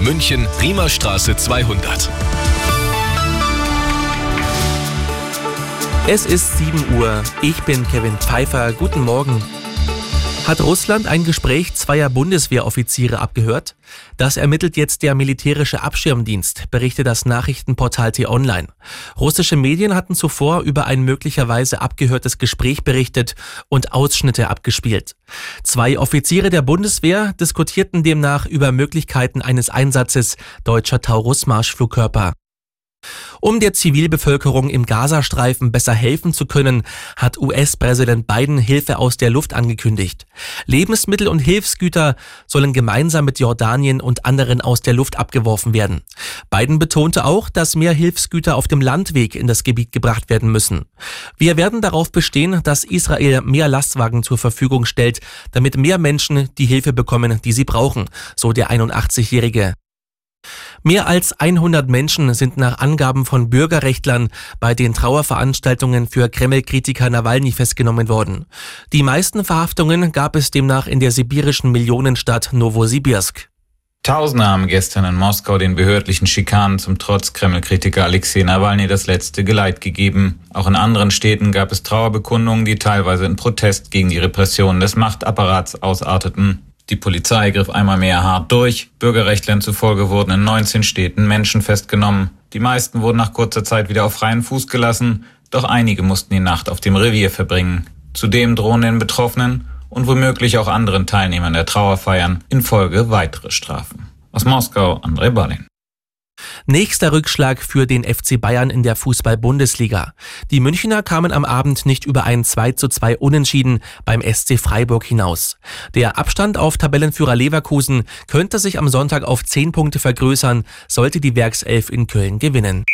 München, Riemerstraße 200. Es ist 7 Uhr. Ich bin Kevin Pfeiffer. Guten Morgen. Hat Russland ein Gespräch zweier Bundeswehroffiziere abgehört? Das ermittelt jetzt der militärische Abschirmdienst, berichtet das Nachrichtenportal T-Online. Russische Medien hatten zuvor über ein möglicherweise abgehörtes Gespräch berichtet und Ausschnitte abgespielt. Zwei Offiziere der Bundeswehr diskutierten demnach über Möglichkeiten eines Einsatzes deutscher Taurus-Marschflugkörper. Um der Zivilbevölkerung im Gazastreifen besser helfen zu können, hat US-Präsident Biden Hilfe aus der Luft angekündigt. Lebensmittel und Hilfsgüter sollen gemeinsam mit Jordanien und anderen aus der Luft abgeworfen werden. Biden betonte auch, dass mehr Hilfsgüter auf dem Landweg in das Gebiet gebracht werden müssen. Wir werden darauf bestehen, dass Israel mehr Lastwagen zur Verfügung stellt, damit mehr Menschen die Hilfe bekommen, die sie brauchen, so der 81-Jährige. Mehr als 100 Menschen sind nach Angaben von Bürgerrechtlern bei den Trauerveranstaltungen für Kreml-Kritiker Nawalny festgenommen worden. Die meisten Verhaftungen gab es demnach in der sibirischen Millionenstadt Novosibirsk. Tausende haben gestern in Moskau den behördlichen Schikanen zum Trotz Kreml-Kritiker Alexei Nawalny das letzte Geleit gegeben. Auch in anderen Städten gab es Trauerbekundungen, die teilweise in Protest gegen die Repressionen des Machtapparats ausarteten. Die Polizei griff einmal mehr hart durch. Bürgerrechtlern zufolge wurden in 19 Städten Menschen festgenommen. Die meisten wurden nach kurzer Zeit wieder auf freien Fuß gelassen, doch einige mussten die Nacht auf dem Revier verbringen. Zudem drohen den Betroffenen und womöglich auch anderen Teilnehmern der Trauerfeiern in Folge weitere Strafen. Aus Moskau, André Ballin. Nächster Rückschlag für den FC Bayern in der Fußball-Bundesliga. Die Münchner kamen am Abend nicht über ein 2 zu 2 Unentschieden beim SC Freiburg hinaus. Der Abstand auf Tabellenführer Leverkusen könnte sich am Sonntag auf 10 Punkte vergrößern, sollte die Werkself in Köln gewinnen.